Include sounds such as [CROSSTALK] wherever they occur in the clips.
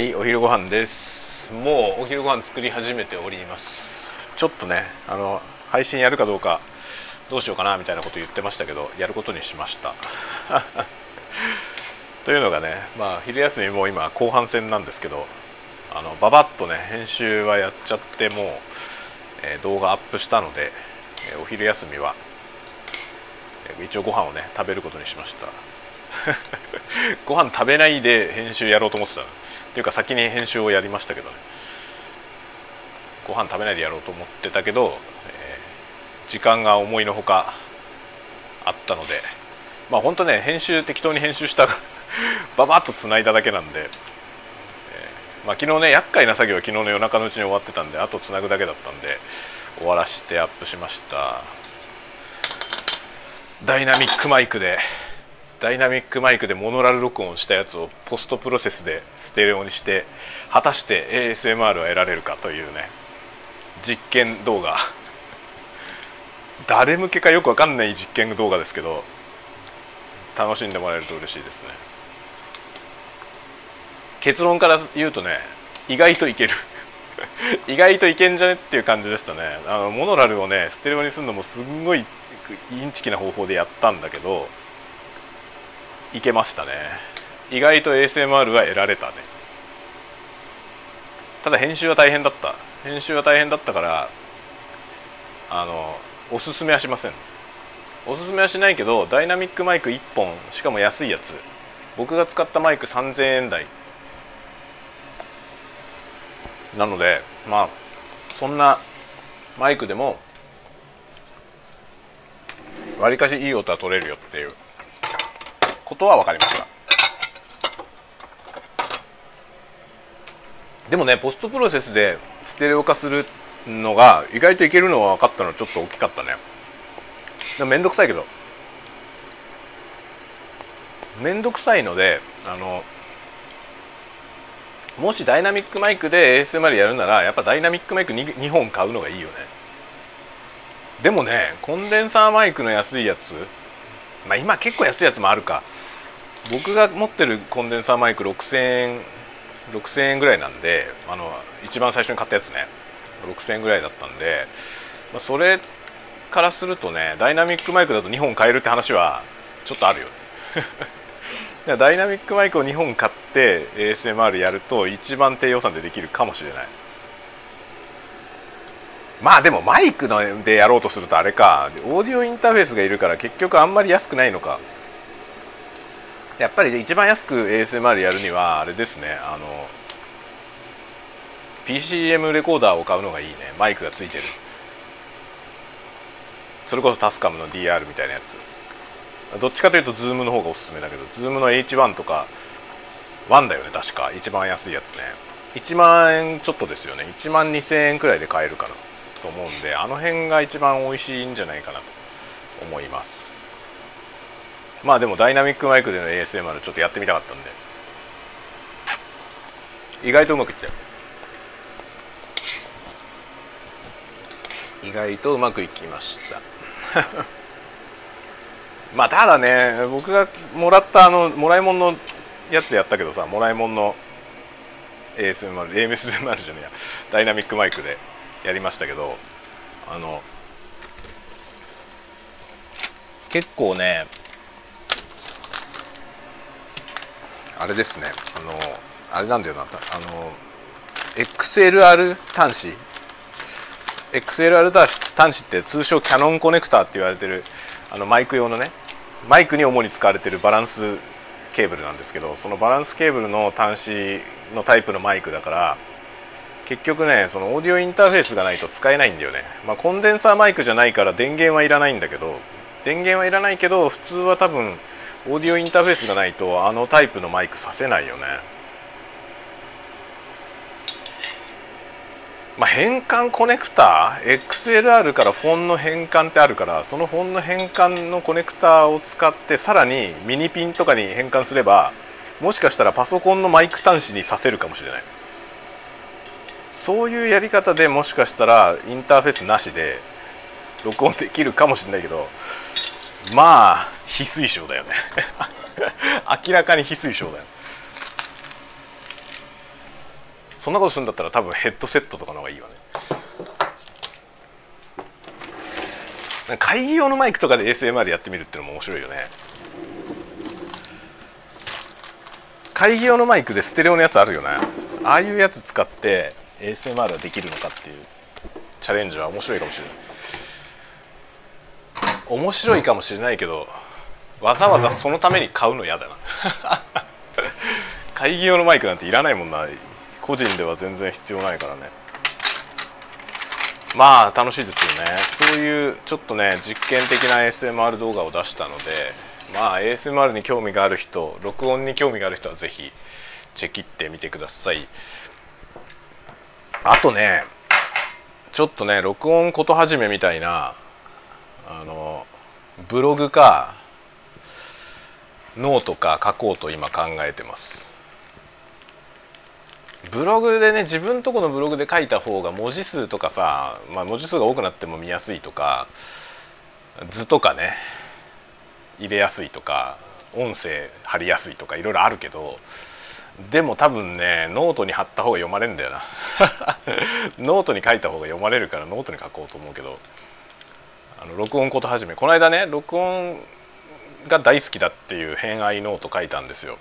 はいお昼ご飯です。もうお昼ご飯作り始めております。ちょっとねあの配信やるかどうかどうしようかなみたいなこと言ってましたけどやることにしました。[LAUGHS] というのがねまあ昼休みも今後半戦なんですけどあのババッとね編集はやっちゃってもう、えー、動画アップしたので、えー、お昼休みは、えー、一応ご飯をね食べることにしました [LAUGHS] ご飯食べないで編集やろうと思ってたっていうか先に編集をやりましたけどね。ご飯食べないでやろうと思ってたけど、えー、時間が思いのほかあったので。まあ本当ね編集適当に編集した [LAUGHS] ババッとつないだだけなんで、えー、まあ、昨日ね厄介な作業は昨日の夜中のうちに終わってたんであとつなぐだけだったんで終わらしてアップしました。ダイナミックマイクでダイナミックマイクでモノラル録音したやつをポストプロセスでステレオにして果たして ASMR は得られるかというね実験動画。誰向けかよく分かんない実験動画ですけど楽しんでもらえると嬉しいですね。結論から言うとね意外といける。[LAUGHS] 意外といけんじゃねっていう感じでしたね。あのモノラルをねステレオにするのもすんごいインチキな方法でやったんだけどいけましたね。意外と ASMR は得られたね。ただ編集は大変だった。編集は大変だったからあのおすすめはしません。おすすめはしないけどダイナミックマイク1本しかも安いやつ。僕が使ったマイク3000円台。なのでまあそんなマイクでもわりかしいい音は取れるよっていう。ことは分かりました。でもねポストプロセスでステレオ化するのが意外といけるのは分かったのはちょっと大きかったね。でもめんどくさいけど。めんどくさいのであのもしダイナミックマイクで ASMR やるならやっぱダイナミックマイク 2, 2本買うのがいいよね。でもねコンデンサーマイクの安いやつまあ今結構安いやつもあるか。僕が持ってるコンデンサーマイク6000円6000円ぐらいなんであの一番最初に買ったやつね。6000円ぐらいだったんで、まあ、それからするとねダイナミックマイクだと2本買えるって話はちょっとあるよ。[LAUGHS] ねダイナミックマイクを2本買って ASMR やると一番低予算でできるかもしれない。まあでもマイクのでやろうとするとあれか。オーディオインターフェースがいるから結局あんまり安くないのか。やっぱり一番安く ASMR やるにはあれですね。あの PCM レコーダーを買うのがいいね。マイクがついてる。それこそタスカムの DR みたいなやつ。どっちかというと Zoom の方がおすすめだけど Zoom の H1 とか1だよね確か。一番安いやつね。1万円ちょっとですよね。1万2000円くらいで買えるかな。と思うんであの辺が一番美味しいんじゃないかなと思います。まあでもダイナミックマイクでの ASMR ちょっとやってみたかったんで。意外とうまくいったよ。意外とうまくいきました。[LAUGHS] まあただね僕がもらったあのもらいもんのやつでやったけどさもらいもんの ASMR AMSMR じゃねえや。ダイナミックマイクで。やりましたけどあの結構ねあれですねあのあれなんだよなあの XLR 端子。XLR 端子って通称キャノンコネクターって言われてるあのマイク用のねマイクに主に使われてるバランスケーブルなんですけどそのバランスケーブルの端子のタイプのマイクだから結局ねそのオーディオインターフェースがないと使えないんだよね、まあ、コンデンサーマイクじゃないから電源はいらないんだけど電源はいらないけど普通は多分オーディオインターフェースがないとあのタイプのマイクさせないよね。まあ、変換コネクタ XLR からフォンの変換ってあるからそのフォンの変換のコネクタを使ってさらにミニピンとかに変換すればもしかしたらパソコンのマイク端子にさせるかもしれない。そういうやり方でもしかしたらインターフェースなしで録音できるかもしれないけどまあ非推奨だよね。[LAUGHS] 明らかに非推奨だよ。そんなことするんだったら多分ヘッドセットとかの方がいいよね。会議用のマイクとかで ASMR やってみるっていうのも面白いよね。会議用のマイクでステレオのやつあるよねああいうやつ使って ASMR ができるのかっていうチャレンジは面白いかもしれない面白いかもしれないけどわざわざそのために買うの嫌だな。会議用のマイクなんていらないもんな。個人では全然必要ないからね。まあ楽しいですよね。そういうちょっとね実験的な ASMR 動画を出したのでまあ ASMR に興味がある人録音に興味がある人は是非チェキってみてください。あとねちょっとね録音こと始めみたいなあのブログかノートか書こうと今考えてます。ブログでね自分とこのブログで書いた方が文字数とかさ、まあ、文字数が多くなっても見やすいとか図とかね入れやすいとか音声貼りやすいとかいろいろあるけどでも多分ねノートに貼った方が読まれるんだよな。[LAUGHS] ノートに書いた方が読まれるからノートに書こうと思うけど。あの録音こと始め。この間ね録音が大好きだっていう偏愛ノート書いたんですよ。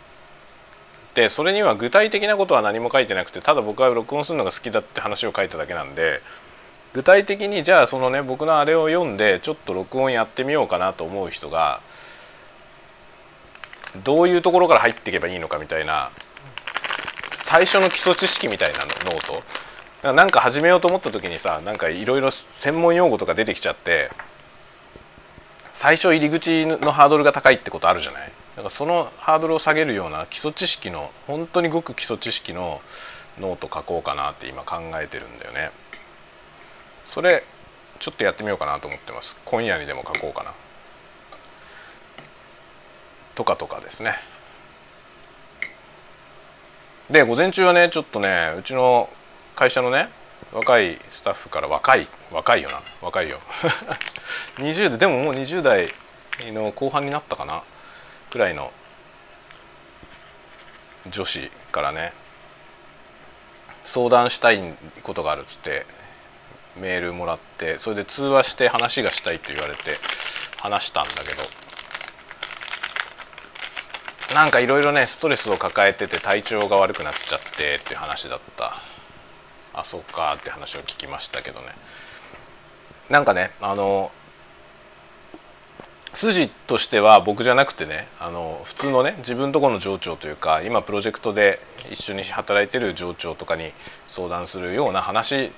でそれには具体的なことは何も書いてなくてただ僕は録音するのが好きだって話を書いただけなんで具体的にじゃあそのね僕のあれを読んでちょっと録音やってみようかなと思う人がどういうところから入っていけばいいのかみたいな最初の基礎知識みたいな note。なんか始めようと思った時にさなんかいろいろ専門用語とか出てきちゃって最初入り口のハードルが高いってことあるじゃない？だからそのハードルを下げるような基礎知識の本当にごく基礎知識のノート書こうかなって今考えてるんだよね。それちょっとやってみようかなと思ってます。今夜にでも書こうかな。とかとかですね。で午前中はねちょっとねうちの会社のね若いスタッフから若い若いよな。若いよ。[LAUGHS] 20代。でももう20代の後半になったかな。くらいの女子からね相談したいことがあるっつってメールもらってそれで通話して話がしたいと言われて話したんだけど。なんかいろいろねストレスを抱えてて体調が悪くなっちゃってっていう話だった。あそっかって話を聞きましたけどね。なんかねあの筋としては僕じゃなくてねあの普通のね自分とこの上長というか今プロジェクトで一緒に働いてる上長とかに相談するような話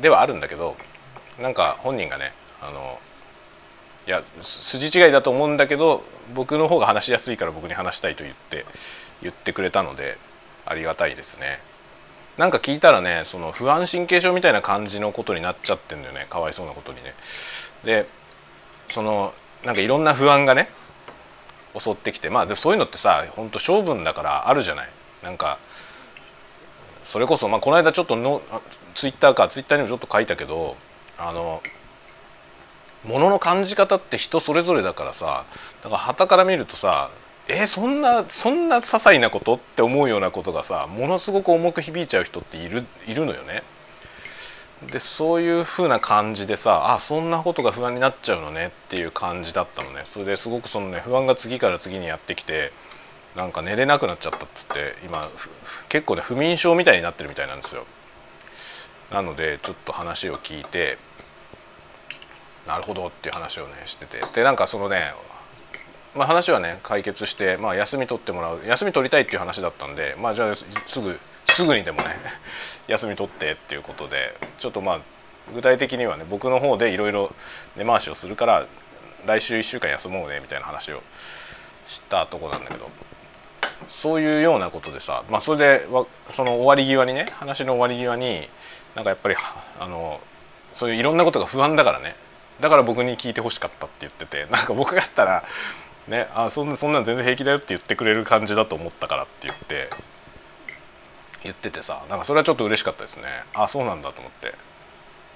ではあるんだけどなんか本人がねあのいや筋違いだと思うんだけど僕の方が話しやすいから僕に話したいと言って言ってくれたのでありがたいですね。なんか聞いたらねその不安神経症みたいな感じのことになっちゃってんだよねかわいそうなことにね。でそのなんかいろんな不安がね襲ってきてまあでもそういうのってさほんと性分だからあるじゃないなんかそれこそまあこの間ちょっとのツイッターかツイッターにもちょっと書いたけどあの物の感じ方って人それぞれだからさだから旗から見るとさえそんなそんな些細なことって思うようなことがさものすごく重く響いちゃう人っているいるのよね。でそういう風な感じでさあそんなことが不安になっちゃうのねっていう感じだったのねそれですごくそのね不安が次から次にやってきてなんか寝れなくなっちゃったっつって今結構ね不眠症みたいになってるみたいなんですよなのでちょっと話を聞いてなるほどっていう話をねしてて。でなんかそのねまあ、話はね解決して、まあ、休み取ってもらう。休み取りたいっていう話だったんでまあじゃあすぐすぐにでもね [LAUGHS] 休み取ってっていうことでちょっとまあ具体的にはね僕の方でいろいろ根回しをするから来週1週間休もうねみたいな話をしたとこなんだけどそういうようなことでさまあそれでその終わり際にね話の終わり際になんかやっぱりあのそういういろんなことが不安だからねだから僕に聞いてほしかったって言っててなんか僕がやったらねあそんなそんなん全然平気だよって言ってくれる感じだと思ったからって言って言っててさなんかそれはちょっと嬉しかったですね。あそうなんだと思って。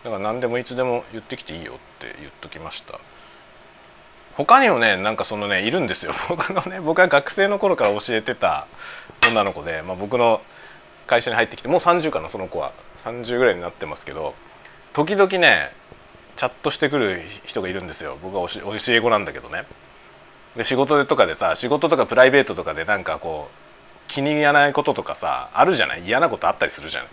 だから何でもいつでも言ってきていいよって言っときました。他にもねなんかそのねいるんですよ。[LAUGHS] 僕のね僕は学生の頃から教えてた女の子で、まあ、僕の会社に入ってきてもう30かなその子は。30ぐらいになってますけど時々ねチャットしてくる人がいるんですよ。僕は教え子なんだけどね。で仕事とかでさ仕事とかプライベートとかでなんかこう気に入らないこととかさあるじゃない？嫌なことあったりするじゃない？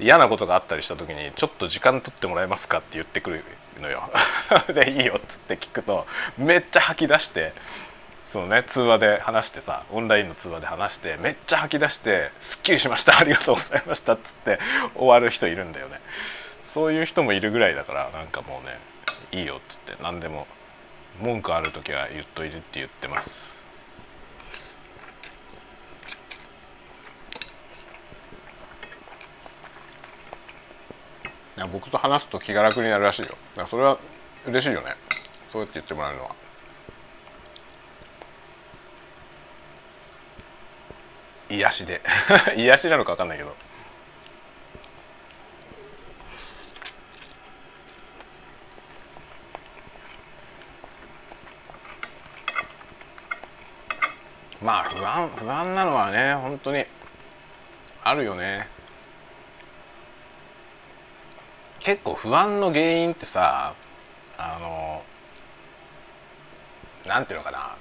嫌なことがあったりした時に「ちょっと時間取ってもらえますか?」って言ってくるのよ。[LAUGHS] で「いいよ」っつって聞くとめっちゃ吐き出してそのね通話で話してさオンラインの通話で話してめっちゃ吐き出して「すっきりしましたありがとうございました」っつって終わる人いるんだよね。そういう人もいるぐらいだからなんかもうねいいよっつって何でも文句ある時は言っといてって言ってます。いや僕と話すと気が楽になるらしいよ。それは嬉しいよね。そうやって言ってもらえるのは。癒しで。[LAUGHS] 癒しなのか分かんないけど。まあ不安不安なのはね本当にあるよね結構不安の原因ってさあのなんていうのかな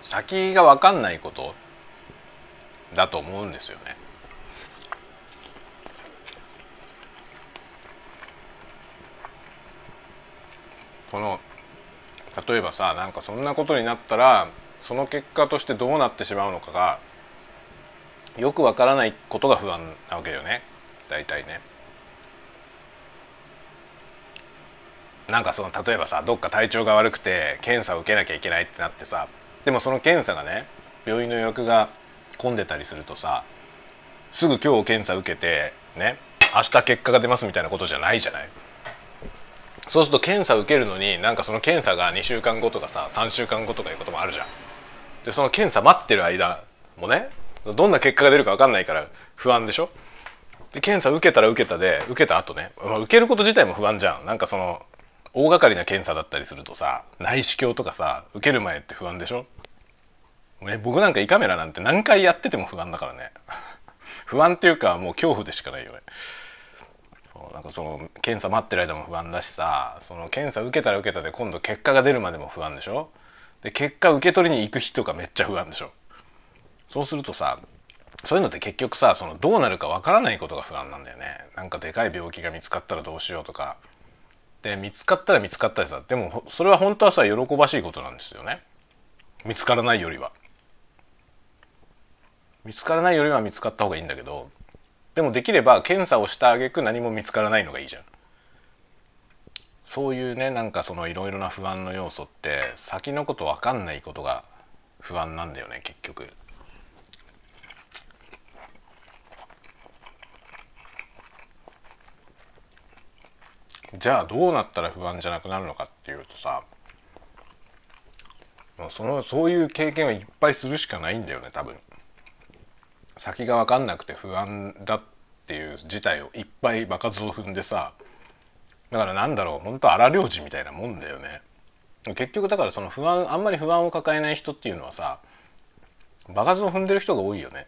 先が分かんないことだと思うんですよね。この例えばさなんかそんなことになったらその結果としてどうなってしまうのかがよくわからないことが不安なわけよね。大体ね。なんかその例えばさどっか体調が悪くて検査を受けなきゃいけないってなってさでもその検査がね病院の予約が混んでたりするとさすぐ今日検査受けてね明日結果が出ますみたいなことじゃないじゃない。そうすると検査受けるのになんかその検査が2週間後とかさ3週間後とかいうこともあるじゃん。でその検査待ってる間もねどんな結果が出るか分かんないから不安でしょ？で検査受けたら受けたで受けた後ね、まあ、受けること自体も不安じゃん。なんかその大掛かりな検査だったりするとさ内視鏡とかさ受ける前って不安でしょ？え僕なんか胃カメラなんて何回やってても不安だからね。[LAUGHS] 不安っていうかもう恐怖でしかないよね。そうなんかその検査待ってる間も不安だしさその検査受けたら受けたで今度結果が出るまでも不安でしょ？で結果受け取りに行く日とかめっちゃ不安でしょ。そうするとさそういうのって結局さそのどうなるかわからないことが不安なんだよね。なんかでかい病気が見つかったらどうしようとか。で見つかったら見つかったりさでもそれは本当はさ喜ばしいことなんですよね。見つからないよりは。見つからないよりは見つかった方がいいんだけどでもできれば検査をした挙句何も見つからないのがいいじゃん。そういうねなんかそのいろいろな不安の要素って先のこと分かんないことが不安なんだよね結局。じゃあどうなったら不安じゃなくなるのかっていうとさそのそういう経験をいっぱいするしかないんだよね多分。先が分かんなくて不安だっていう事態をいっぱい場数を踏んでさだからなんだろう本当荒療治みたいなもんだよね。結局だからその不安あんまり不安を抱えない人っていうのはさ場数を踏んでる人が多いよね。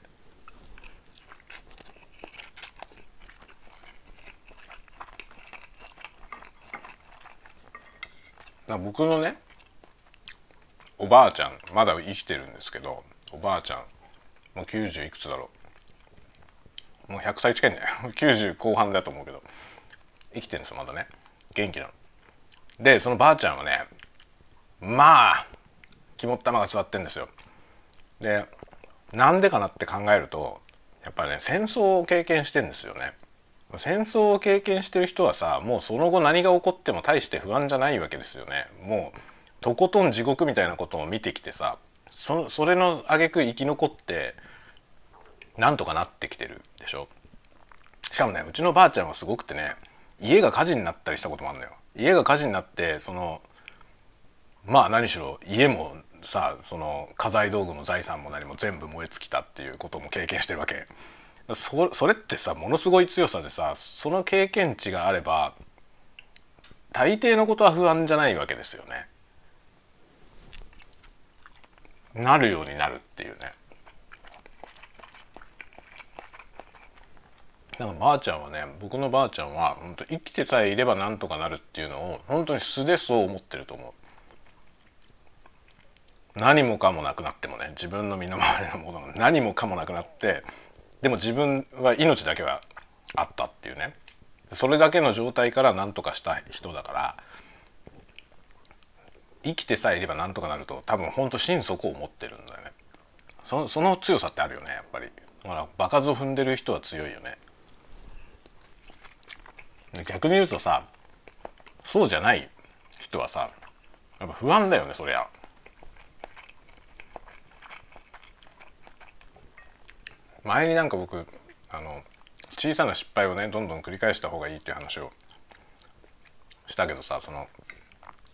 僕のねおばあちゃんまだ生きてるんですけどおばあちゃんもう90いくつだろうもう100歳近いんだよ [LAUGHS] 90後半だと思うけど生きてるんですよまだね。元気なの。でそのばあちゃんはねまあ肝っ玉が座ってんですよ。でなんでかなって考えるとやっぱりね戦争を経験してんですよね。戦争を経験してる人はさもうその後何が起こっても大して不安じゃないわけですよね。もうとことん地獄みたいなことを見てきてさそそれの挙句生き残ってなんとかなってきてるでしょ。しかもねうちのばあちゃんはすごくてね家が火事になったりしたこともあるのよ家が火事になってそのまあ何しろ家もさその家財道具も財産も何も全部燃え尽きたっていうことも経験してるわけそそれってさものすごい強さでさその経験値があれば大抵のことは不安じゃないわけですよね。なるようになるっていうね。だかばあちゃんはね僕のばあちゃんは本当生きてさえいればなんとかなるっていうのを本当に素でそう思ってると思う。何もかもなくなってもね自分の身の回りのものが何もかもなくなってでも自分は命だけはあったっていうね。それだけの状態から何とかした人だから生きてさえいればなんとかなると多分ほんと心底を思ってるんだよね。そその強さってあるよねやっぱり。ほら場数を踏んでる人は強いよね。逆に言うとさそうじゃない人はさやっぱ不安だよねそりゃ。前になんか僕あの小さな失敗をねどんどん繰り返した方がいいっていう話をしたけどさその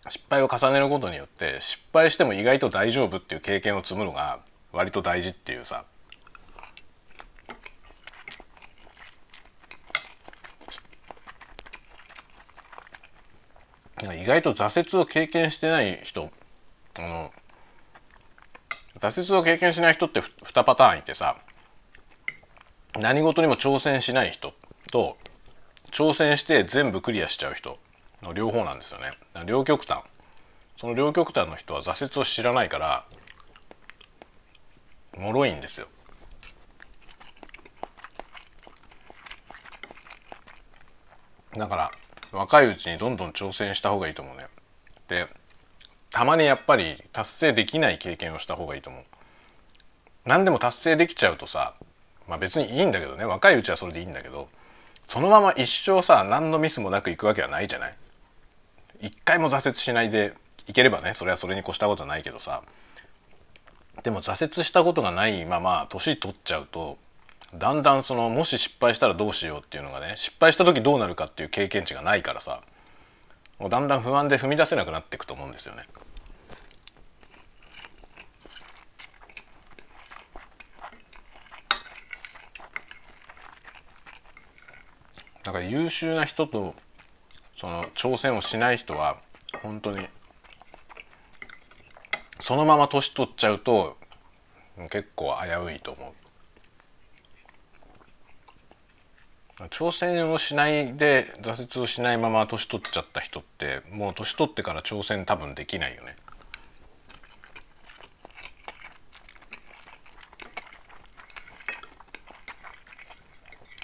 失敗を重ねることによって失敗しても意外と大丈夫っていう経験を積むのが割と大事っていうさ意外と挫折を経験してない人あの挫折を経験しない人って2パターンいてさ何事にも挑戦しない人と挑戦して全部クリアしちゃう人の両方なんですよね。両極端。その両極端の人は挫折を知らないから脆いんですよ。だから若いうちにどんどん挑戦した方がいいと思うね。でたまにやっぱり達成できない経験をした方がいいと思う。何でも達成できちゃうとさまあ別にいいんだけどね。若いうちはそれでいいんだけどそのまま一生さ何のミスもなくいくわけはないじゃない。一回も挫折しないでいければねそれはそれに越したことはないけどさ。でも挫折したことがないまま年取っちゃうとだんだんそのもし失敗したらどうしようっていうのがね失敗した時どうなるかっていう経験値がないからさもうだんだん不安で踏み出せなくなっていくと思うんですよね。だから優秀な人とその挑戦をしない人は本当にそのまま年取っちゃうと結構危ういと思う挑戦をしないで挫折をしないまま年取っちゃった人ってもう年取ってから挑戦多分できないよね。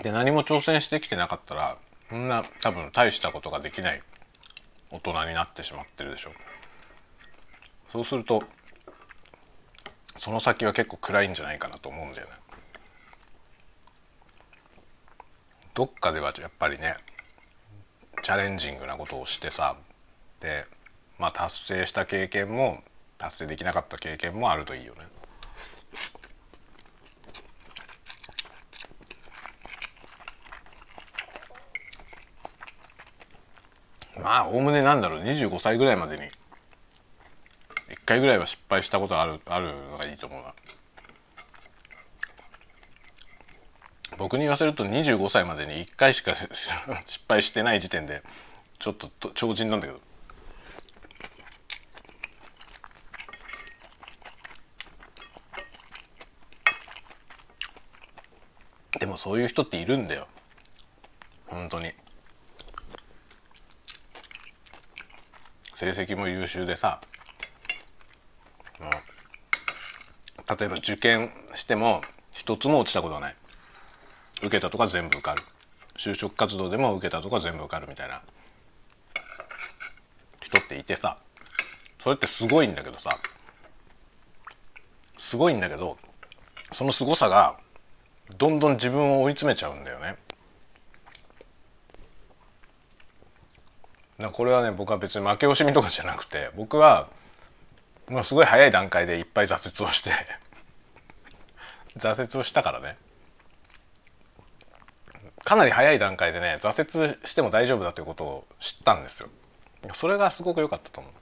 で何も挑戦してきてなかったらそんな多分大したことができない大人になってしまってるでしょ。そうするとその先は結構暗いんじゃないかなと思うんだよね。どっかではやっぱりねチャレンジングなことをしてさでまあ達成した経験も達成できなかった経験もあるといいよね。まあおおむねなんだろう25歳ぐらいまでに1回ぐらいは失敗したことあるあるのがいいと思うな。僕に言わせると25歳までに1回しか [LAUGHS] 失敗してない時点でちょっと超人なんだけど。でもそういう人っているんだよ。本当に。成績も優秀でさ。例えば受験しても一つも落ちたことはない。受けたとか全部受かる。就職活動でも受けたとか全部受かるみたいな。人っていてさ。それってすごいんだけどさ。すごいんだけどその凄さがどんどん自分を追い詰めちゃうんだよね。これはね僕は別に負け惜しみとかじゃなくて僕は、まあ、すごい早い段階でいっぱい挫折をして挫折をしたからね。かなり早い段階でね挫折しても大丈夫だということを知ったんですよ。それがすごく良かったと思う。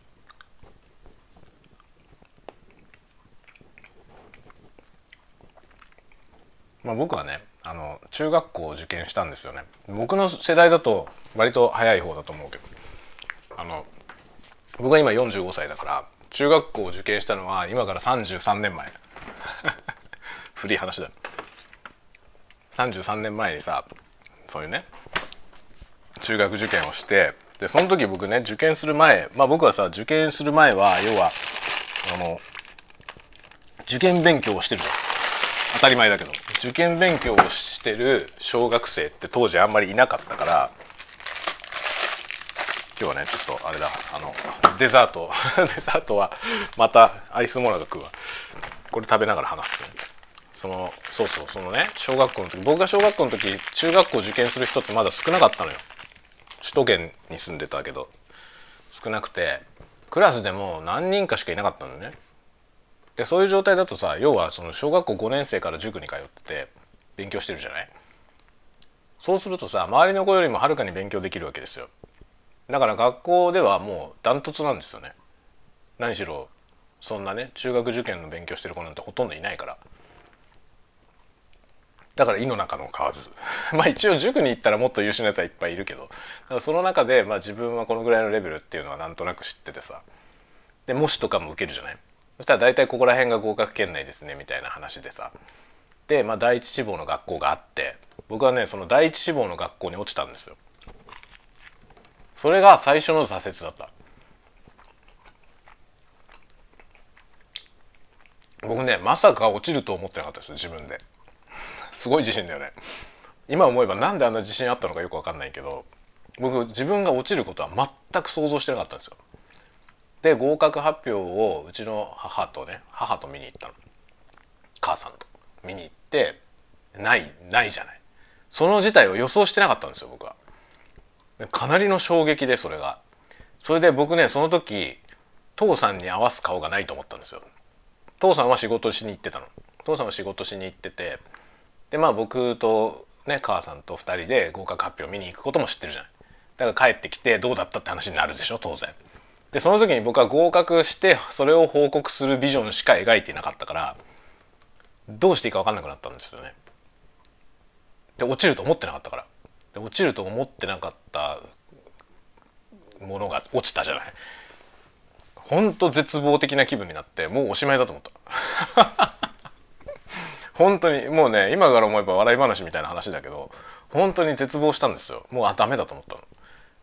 まあ僕はねあの中学校を受験したんですよね。僕の世代だと割と早い方だと思うけど。あの僕は今45歳だから中学校を受験したのは今から33年前。[LAUGHS] 古い話だ。33年前にさそういうね中学受験をしてでその時僕ね受験する前まあ僕はさ受験する前は要はあの受験勉強をしてるじゃん当たり前だけど。受験勉強をしてる小学生って当時あんまりいなかったから今日はねちょっとあれだあのデザート [LAUGHS] デザートはまたアイスモナカ食うわ。これ食べながら話すね。そのそうそうそのね小学校の時僕が小学校の時中学校受験する人ってまだ少なかったのよ。首都圏に住んでたけど。少なくてクラスでも何人かしかいなかったのね。でそういう状態だとさ要はその小学校5年生から塾に通ってて勉強してるじゃない？そうするとさ周りの子よりもはるかに勉強できるわけですよ。だから学校ではもうダントツなんですよね。何しろそんなね中学受験の勉強してる子なんてほとんどいないから。だから井の中の蛙。[LAUGHS] まあ一応塾に行ったらもっと優秀なやつはいっぱいいるけど。その中で、まあ、自分はこのぐらいのレベルっていうのはなんとなく知っててさ。で模試とかも受けるじゃない？そしたら大体ここら辺が合格圏内ですねみたいな話でさ。で、まあ、第一志望の学校があって僕はねその第一志望の学校に落ちたんですよ。それが最初の挫折だった。僕ねまさか落ちると思ってなかったです自分で。すごい自信だよね。今思えばなんであんな自信あったのかよく分かんないけど僕自分が落ちることは全く想像してなかったんですよ。で合格発表をうちの母とね母と見に行ったの。母さんと。見に行ってないないじゃない。その事態を予想してなかったんですよ僕は。かなりの衝撃でそれが。それで僕ねその時父さんに合わす顔がないと思ったんですよ。父さんは仕事しに行ってたの。父さんは仕事しに行っててでまあ僕とね母さんと2人で合格発表見に行くことも知ってるじゃない。だから帰ってきてどうだったって話になるでしょ当然。でその時に僕は合格してそれを報告するビジョンしか描いていなかったからどうしていいか分かんなくなったんですよね。で落ちると思ってなかったから。で落ちると思ってなかったものが落ちたじゃない。ほんと絶望的な気分になってもうおしまいだと思った。本当にもうね今から思えば笑い話みたいな話だけど本当に絶望したんですよ。もうあダメだと思ったの。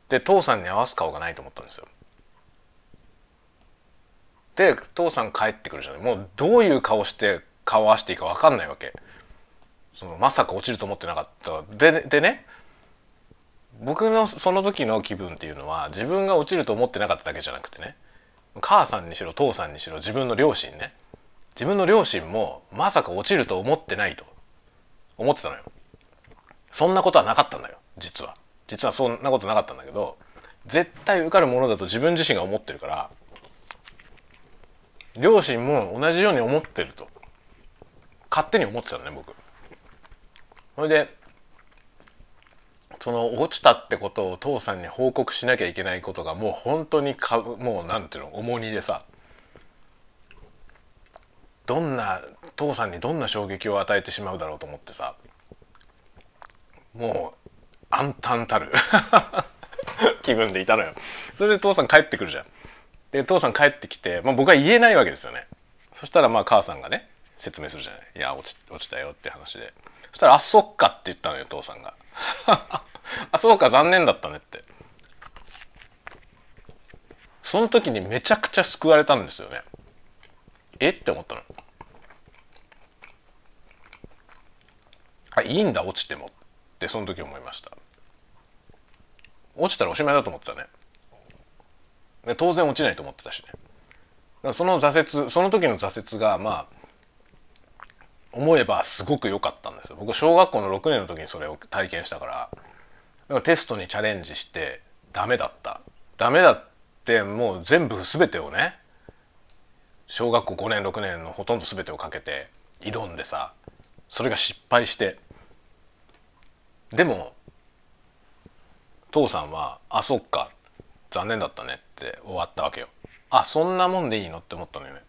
で父さんに合わす顔がないと思ったんですよ。で父さん帰ってくるじゃない。もうどういう顔して顔合わせていいか分かんないわけ。そのまさか落ちると思ってなかったででね僕のその時の気分っていうのは自分が落ちると思ってなかっただけじゃなくてね母さんにしろ父さんにしろ自分の両親ね自分の両親もまさか落ちると思ってないと思ってたのよ。そんなことはなかったんだよ実は。実はそんなことなかったんだけど絶対受かるものだと自分自身が思ってるから両親も同じように思ってると勝手に思ってたのね僕。それでその落ちたってことを父さんに報告しなきゃいけないことがもう本当にかもうなんていうの重荷でさどんな父さんにどんな衝撃を与えてしまうだろうと思ってさもう暗淡たる [LAUGHS] 気分でいたのよ。それで父さん帰ってくるじゃん。で父さん帰ってきて、まあ、僕は言えないわけですよね。そしたらまあ母さんがね説明するじゃない「いや落ち落ちたよ」って話で。そしたら「あそっか」って言ったのよ父さんが「[LAUGHS] あそうか残念だったね」って。その時にめちゃくちゃ救われたんですよね。え？って思ったの。あいいんだ落ちてもってその時思いました。落ちたらおしまいだと思ってたね。で当然落ちないと思ってたしね。その挫折その時の挫折がまあ思えばすごく良かったんですよ。僕小学校の6年の時にそれを体験したから。だからテストにチャレンジしてダメだった。ダメだってもう全部全てをね小学校5年6年のほとんど全てをかけて挑んでさそれが失敗して。でも父さんは「あそっか残念だったね」って終わったわけよ。あそんなもんでいいのって思ったのよね。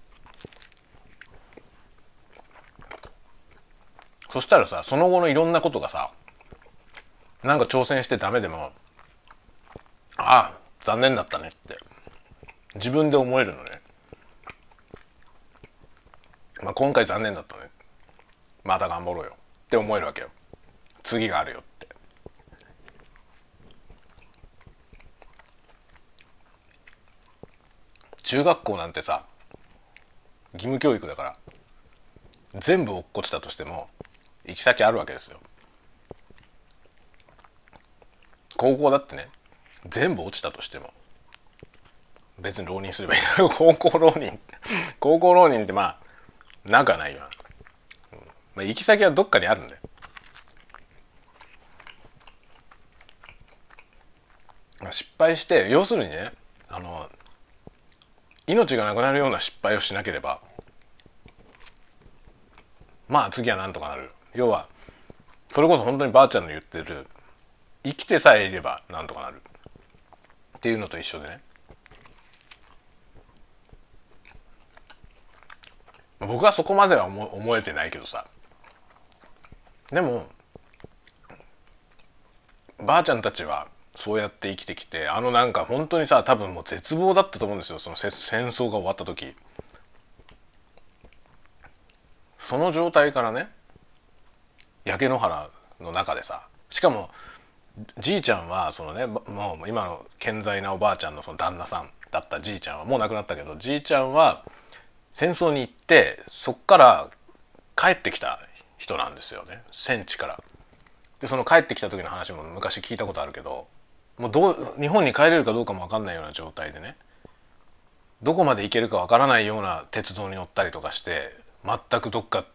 そしたらさその後のいろんなことがさなんか挑戦してダメでもああ残念だったねって自分で思えるのね。まあ、今回残念だったねまた頑張ろうよ。って思えるわけよ。次があるよって。中学校なんてさ義務教育だから全部落っこちたとしても行き先あるわけですよ。高校だってね全部落ちたとしても別に浪人すればいい高校浪人。高校浪人ってまあなくはないよ、まあ、行き先はどっかにあるんだよ。失敗して要するにねあの命がなくなるような失敗をしなければまあ次はなんとかなる。要はそれこそ本当にばあちゃんの言ってる生きてさえいればなんとかなる。っていうのと一緒でね。僕はそこまでは思えてないけどさ。でもばあちゃんたちはそうやって生きてきてあのなんか本当にさ多分もう絶望だったと思うんですよ。その戦争が終わった時。その状態からね焼け野原の中でさしかもじいちゃんはそのねもう今の健在なおばあちゃんのその旦那さんだったじいちゃんはもう亡くなったけどじいちゃんは戦争に行ってそっから帰ってきた人なんですよね。戦地から。でその帰ってきた時の話も昔聞いたことあるけどもうどう日本に帰れるかどうかも分かんないような状態でねどこまで行けるか分からないような鉄道に乗ったりとかして全くどっか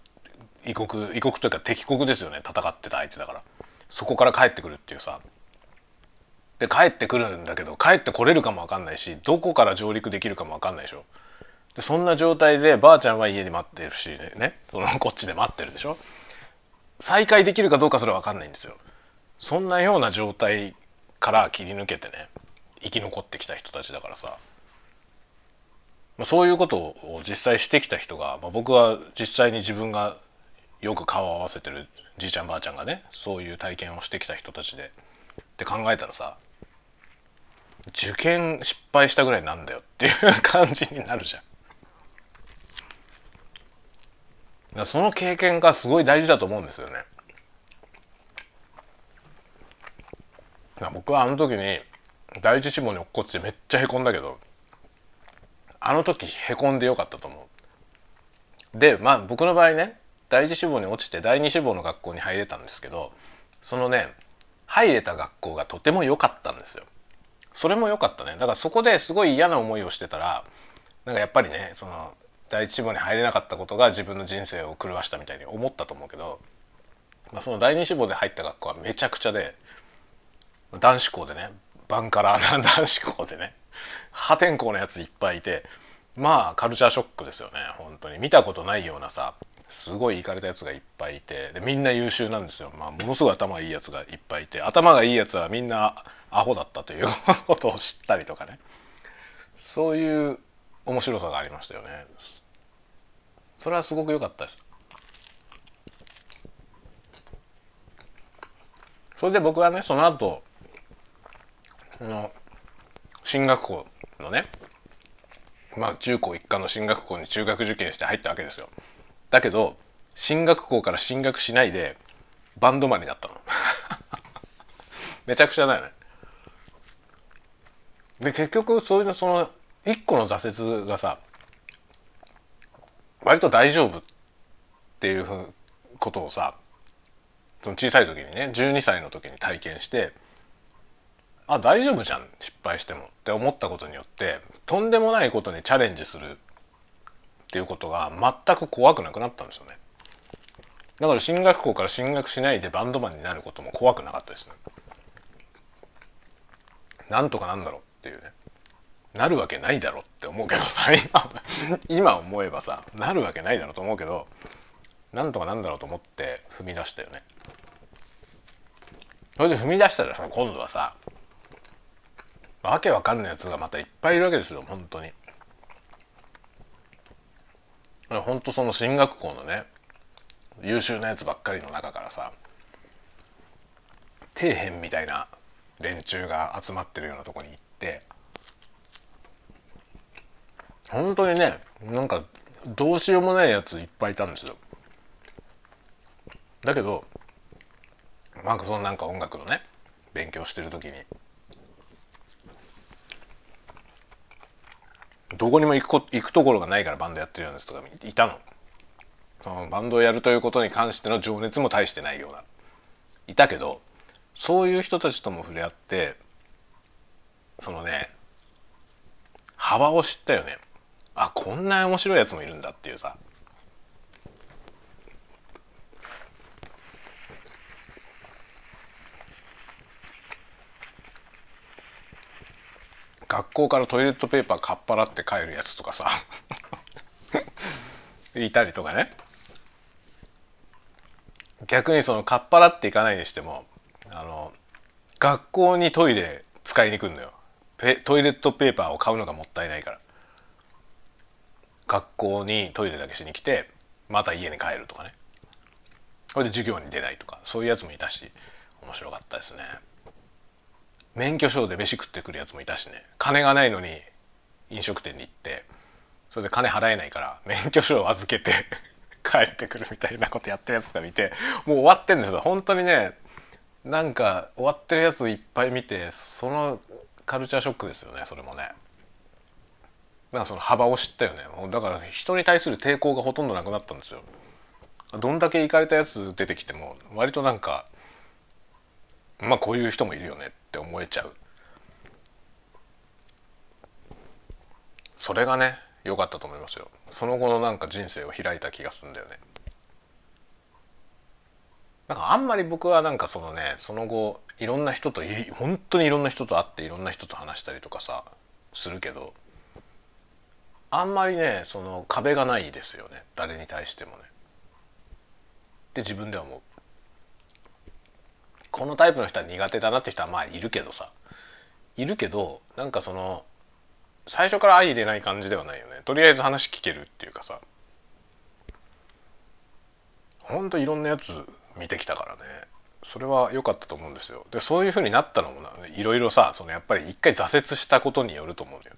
異国異国というか敵国ですよね戦ってた相手だから。そこから帰ってくるっていうさ。で帰ってくるんだけど帰ってこれるかも分かんないしどこから上陸できるかも分かんないでしょ。でそんな状態でばあちゃんは家で待ってるしね。その [LAUGHS] こっちで待ってるでしょ。再会できるかどうかそれは分かんないんですよ。そんなような状態から切り抜けてね生き残ってきた人たちだからさ、まあ、そういうことを実際してきた人が、まあ、僕は実際に自分がよく顔を合わせてるじいちゃんばあちゃんがねそういう体験をしてきた人たちでって考えたらさ受験失敗したぐらいなんだよっていう感じになるじゃん。だその経験がすごい大事だと思うんですよね。僕はあの時に第一志望に落っこちてめっちゃへこんだけどあの時へこんでよかったと思う。でまあ僕の場合ね第一志望に落ちて第二志望の学校に入れたんですけどそのね入れた学校がとても良かったんですよ。それも良かったねだからそこですごい嫌な思いをしてたらなんかやっぱりねその第一志望に入れなかったことが自分の人生を狂わしたみたいに思ったと思うけど、まあ、その第二志望で入った学校はめちゃくちゃで男子校でねバンカラーな [LAUGHS] 男子校でね破天荒なやついっぱいいてまあカルチャーショックですよね本当に。見たことないようなさすごいいかれたやつがいっぱいいてでみんな優秀なんですよ、まあ、ものすごい頭がいいやつがいっぱいいて頭がいいやつはみんなアホだったという [LAUGHS] ことを知ったりとかね。そういう面白さがありましたよね。それはすごく良かったです。それで僕はねその後この進学校のねまあ中高一貫の進学校に中学受験して入ったわけですよ。だけど進学校から進学しないでバンドマンになったの。[LAUGHS] めちゃくちゃだよね。で結局そういうのその一個の挫折がさ割と大丈夫っていうことをさその小さい時にね12歳の時に体験してあ大丈夫じゃん失敗してもって思ったことによってとんでもないことにチャレンジするっていうことが全く怖くなくなったんですよね。だから進学校から進学しないでバンドマンになることも怖くなかったですね。なんとかなんだろうっていうね。なるわけないだろって思うけどさ今今思えばさなるわけないだろうと思うけどなんとかなんだろうと思って踏み出したよね。それで踏み出したらさ今度はさ。わけわかんないやつがまたいっぱいいるわけですよ本当に。本当その進学校のね優秀なやつばっかりの中からさ底辺みたいな連中が集まってるようなとこに行って本当にねなんかどうしようもないやついっぱいいたんですよ。だけどなんかそのなんか音楽のね勉強してる時に。どこにも行く行くところがないからバンドやってるようなやつとかいたの。そのバンドをやるということに関しての情熱も大してないような。いたけどそういう人たちとも触れ合ってそのね幅を知ったよね。あこんな面白いやつもいるんだっていうさ。学校からトイレットペーパーかっぱらって帰るやつとかさ。[LAUGHS] いたりとかね。逆にそのかっぱらっていかないにしてもあの学校にトイレ使いに来るのよ。トイレットペーパーを買うのがもったいないから。学校にトイレだけしに来てまた家に帰るとかね。これで授業に出ないとかそういうやつもいたし面白かったですね。免許証で飯食ってくるやつもいたしね。金がないのに飲食店に行ってそれで金払えないから免許証を預けて [LAUGHS] 帰ってくるみたいなことやってるやつが見てもう終わってんですよ。本当にねなんか終わってるやついっぱい見てそのカルチャーショックですよねそれもね。かその幅を知ったよね。だから人に対する抵抗がほとんどなくなったんですよ。どんだけ行かれたやつ出てきても割となんかまあこういう人もいるよねって思えちゃう。それがね良かったと思いますよ。その後のなんか人生を開いた気がするんだよね。なんかあんまり僕はなんかそのねその後いろんな人とい本当にいろんな人と会っていろんな人と話したりとかさするけどあんまりねその壁がないですよね。誰に対してもね。って自分では思う。このタイプの人は苦手だなって人はまあいるけどさ。いるけどなんかその最初から相入れない感じではないよね。とりあえず話聞けるっていうかさ。ほんといろんなやつ見てきたからね。それは良かったと思うんですよ。でそういう風になったのもいろいろさそのやっぱり一回挫折したことによると思うのよ。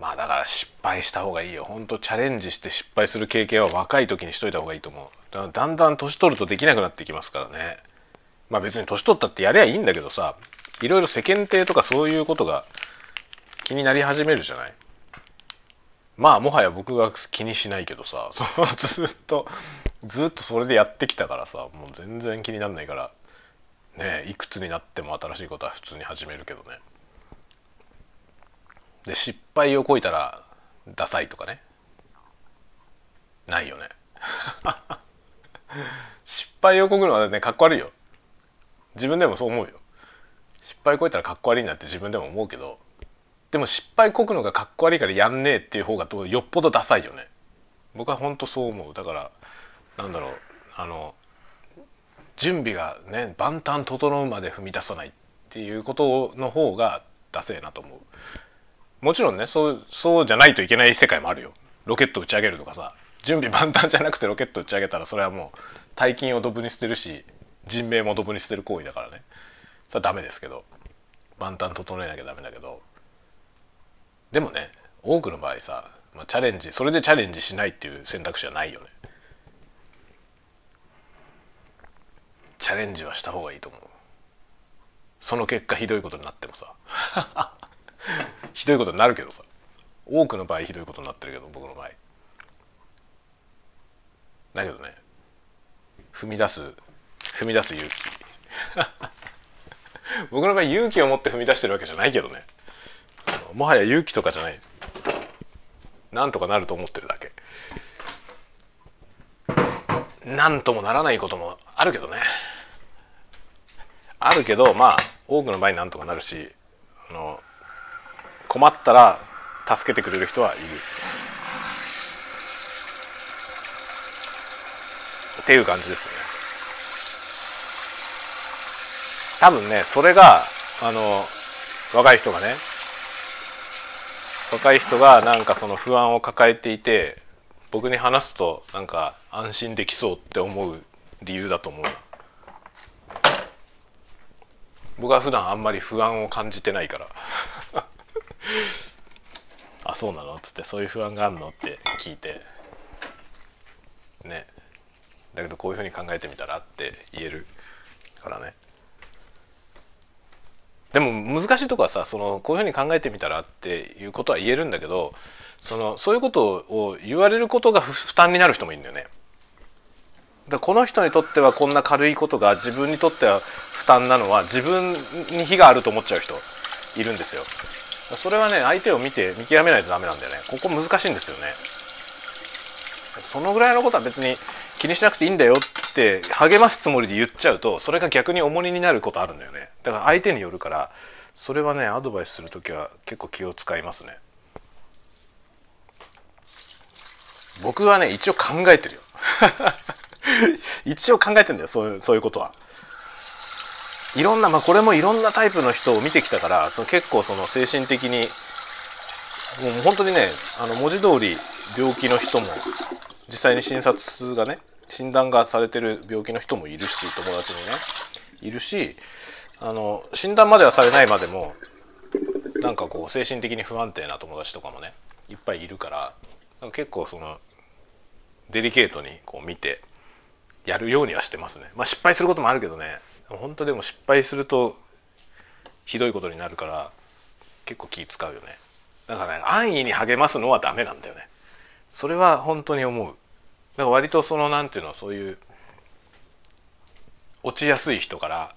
まあだから失敗した方がいいよ。ほんとチャレンジして失敗する経験は若い時にしといた方がいいと思う。だだんだん年取るとできなくなってきますからね。まあ別に年取ったってやりゃいいんだけどさいろいろ世間体とかそういうことが気になり始めるじゃない。まあもはや僕が気にしないけどさ [LAUGHS] そのずっとずっとそれでやってきたからさもう全然気になんないからねいくつになっても新しいことは普通に始めるけどね。で失敗をこいたらダサいとかね。ないよね。[LAUGHS] 失敗をこぐのはねかっこ悪いよ。自分でもそう思うよ。失敗こいたらかっこ悪いなって自分でも思うけどでも失敗こくのがかっこ悪いからやんねえっていう方がよっぽどダサいよね。僕は本当そう思う。だからなんだろう。あの準備がね万端整うまで踏み出さないっていうことの方がダセえなと思う。もちろんねそうそうじゃないといけない世界もあるよ。ロケット打ち上げるとかさ。準備万端じゃなくてロケット打ち上げたらそれはもう大金をドブに捨てるし人命もドブに捨てる行為だからね。それはダメですけど。万端整えなきゃダメだけど。でもね多くの場合さ、まあ、チャレンジそれでチャレンジしないっていう選択肢はないよね。チャレンジはした方がいいと思う。その結果ひどいことになってもさ。[LAUGHS] ひどいことになるけどさ。多くの場合ひどいことになってるけど僕の場合。だけどね踏み出す踏み出す勇気。[LAUGHS] 僕の場合勇気を持って踏み出してるわけじゃないけどね。もはや勇気とかじゃない。なんとかなると思ってるだけ。なんともならないこともあるけどね。あるけどまあ多くの場合なんとかなるしあの困ったら助けてくれる人はいる。っていう感じですね。多分ねそれがあの若い人がね若い人がなんかその不安を抱えていて僕に話すとなんか安心できそうって思う理由だと思う。僕は普段あんまり不安を感じてないから。あそうなの？っつってそういう不安があるの？って聞いてねだけどこういうふうに考えてみたらって言えるからねでも難しいとこはさそのこういうふうに考えてみたらっていうことは言えるんだけどそのそういうことを言われることが負担になる人もいるんだよね。だこの人にとってはこんな軽いことが自分にとっては負担なのは自分に非があると思っちゃう人いるんですよ。それはね相手を見て見極めないとダメなんだよね。ここ難しいんですよね。そのぐらいのことは別に気にしなくていいんだよって励ますつもりで言っちゃうとそれが逆に重荷になることあるんだよねだから相手によるからそれはねアドバイスする時は結構気を使いますね僕はね一応考えてるよ [LAUGHS] 一応考えてんだよそういうそういうことはいろんなまあこれもいろんなタイプの人を見てきたからその結構その精神的にもう本当にねあの文字通り病気の人も実際に診察がね診断がされてる病気の人もいるし友達にねいるしあの診断まではされないまでもなんかこう精神的に不安定な友達とかもねいっぱいいるから結構そのデリケートにこう見てやるようにはしてますね。まあ失敗することもあるけどね本当でも失敗するとひどいことになるから結構気使うよね。だからね安易に励ますのはダメなんだよね。それは本当に思う。だから割とその何ていうのそういう落ちやすい人から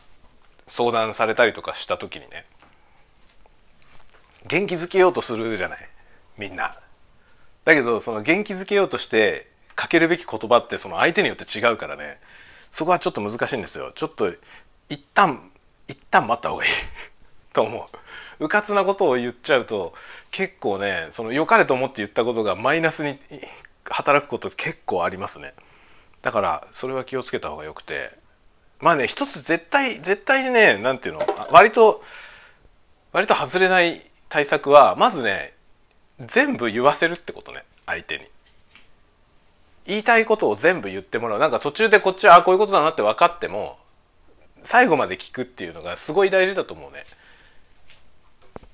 相談されたりとかした時にね元気づけようとするじゃないみんな。だけどその元気づけようとしてかけるべき言葉ってその相手によって違うからねそこはちょっと難しいんですよ。ちょっと一旦一旦待った方がいい [LAUGHS] と思う。うかつなことを言っちゃうと結構ねその良かれと思って言ったことがマイナスに働くこと結構ありますね。だからそれは気をつけた方がよくてまあね一つ絶対絶対にね何て言うの割と割と外れない対策はまずね全部言わせるってことね相手に。言いたいことを全部言ってもらうなんか途中でこっちはあこういうことだなって分かっても最後まで聞くっていうのがすごい大事だと思うね。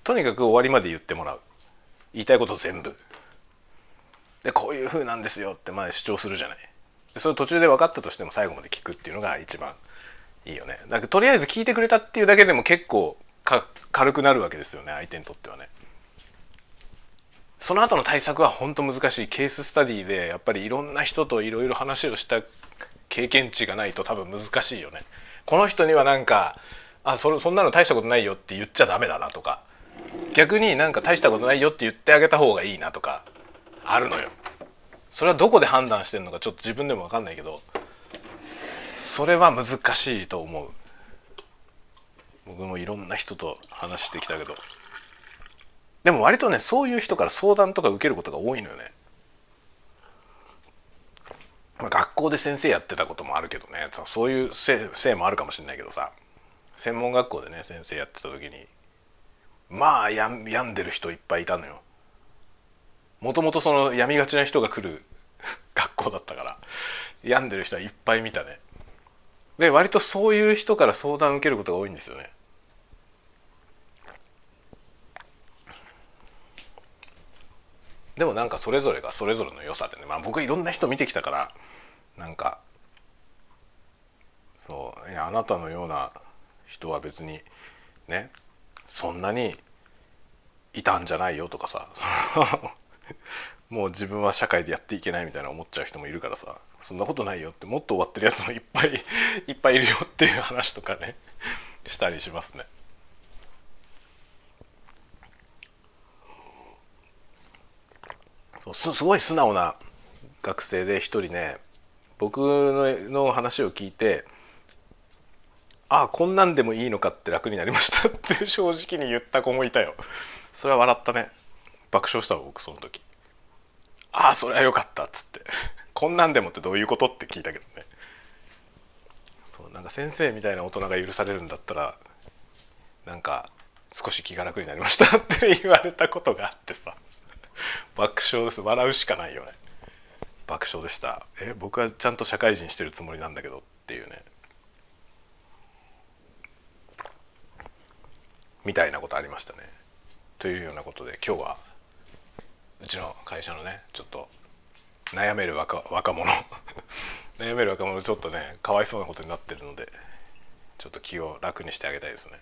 とにかく終わりまで言ってもらう言いたいこと全部。でこういう風なんですよってまあ主張するじゃない。でそれ途中で分かったとしても最後まで聞くっていうのが一番いいよね。だからとりあえず聞いてくれたっていうだけでも結構軽くなるわけですよね相手にとってはね。その後の対策は本当難しいケーススタディでやっぱりいろんな人といろいろ話をした経験値がないと多分難しいよね。この人にはなんかあそそんなの大したことないよって言っちゃダメだなとか逆になんか大したことないよって言ってあげた方がいいなとかあるのよ。それはどこで判断してるのかちょっと自分でも分かんないけどそれは難しいと思う。僕もいろんな人と話してきたけどでも割とねそういう人から相談とか受けることが多いのよね。まあ、学校で先生やってたこともあるけどねそういうせいもあるかもしれないけどさ専門学校でね先生やってた時にまあ病んでる人いっぱいいたのよ。もともとその病みがちな人が来る [LAUGHS] 学校だったから病んでる人はいっぱい見たね。で割とそういう人から相談受けることが多いんですよね。でもなんかそれぞれがそれぞれの良さでねまあ僕いろんな人見てきたからなんかそういやあなたのような人は別にねそんなにいたんじゃないよとかさ [LAUGHS] もう自分は社会でやっていけないみたいな思っちゃう人もいるからさそんなことないよってもっと終わってるやつもいっぱいいっぱいいるよっていう話とかねしたりしますね。すすごい素直な学生で一人ね僕の話を聞いてああこんなんでもいいのかって楽になりました。[LAUGHS] って正直に言った子もいたよ。それは笑ったね。爆笑したわ僕その時。ああそれはよかったっつって。[LAUGHS] こんなんでもってどういうことって聞いたけどね。そうなんか先生みたいな大人が許されるんだったらなんか少し気が楽になりましたって言われたことがあってさ。[LAUGHS] 爆笑です。笑うしかないよね。爆笑でした。え僕はちゃんと社会人してるつもりなんだけどっていうね。みたいなことありましたね。というようなことで今日はうちの会社のねちょっと悩める若若者。悩める若者 [LAUGHS] ちょっとねかわいそうなことになってるのでちょっと気を楽にしてあげたいですね。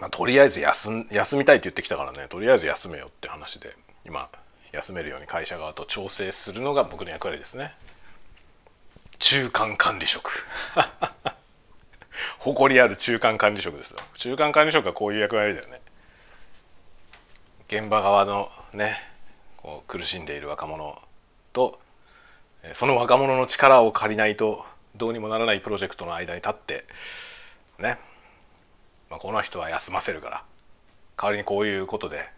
まあ、とりあえず休みたいって言ってきたからね。とりあえず休めよって話で今休めるように会社側と調整するのが僕の役割ですね。中間管理職。[LAUGHS] 誇りある中間管理職ですよ。中間管理職はこういう役割だよね。現場側のねこう苦しんでいる若者とその若者の力を借りないとどうにもならないプロジェクトの間に立ってね。まあ、この人は休ませるから代わりにこういうことで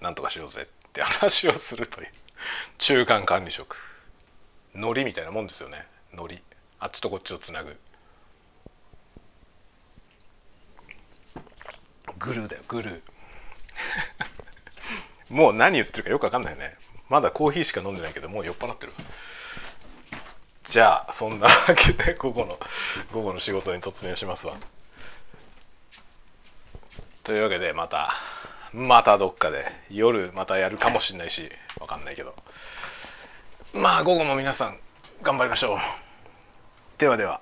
なんとかしようぜって話をするという中間管理職。ノリみたいなもんですよね。ノリ。あっちとこっちをつなぐ。グルーだよグルー。[LAUGHS] もう何言ってるかよく分かんないね。まだコーヒーしか飲んでないけどもう酔っ払ってる。じゃあそんなわけで午後の午後の仕事に突入しますわ。というわけでまたまたどっかで夜またやるかもしんないしわかんないけど。まあ午後も皆さん頑張りましょう。ではでは。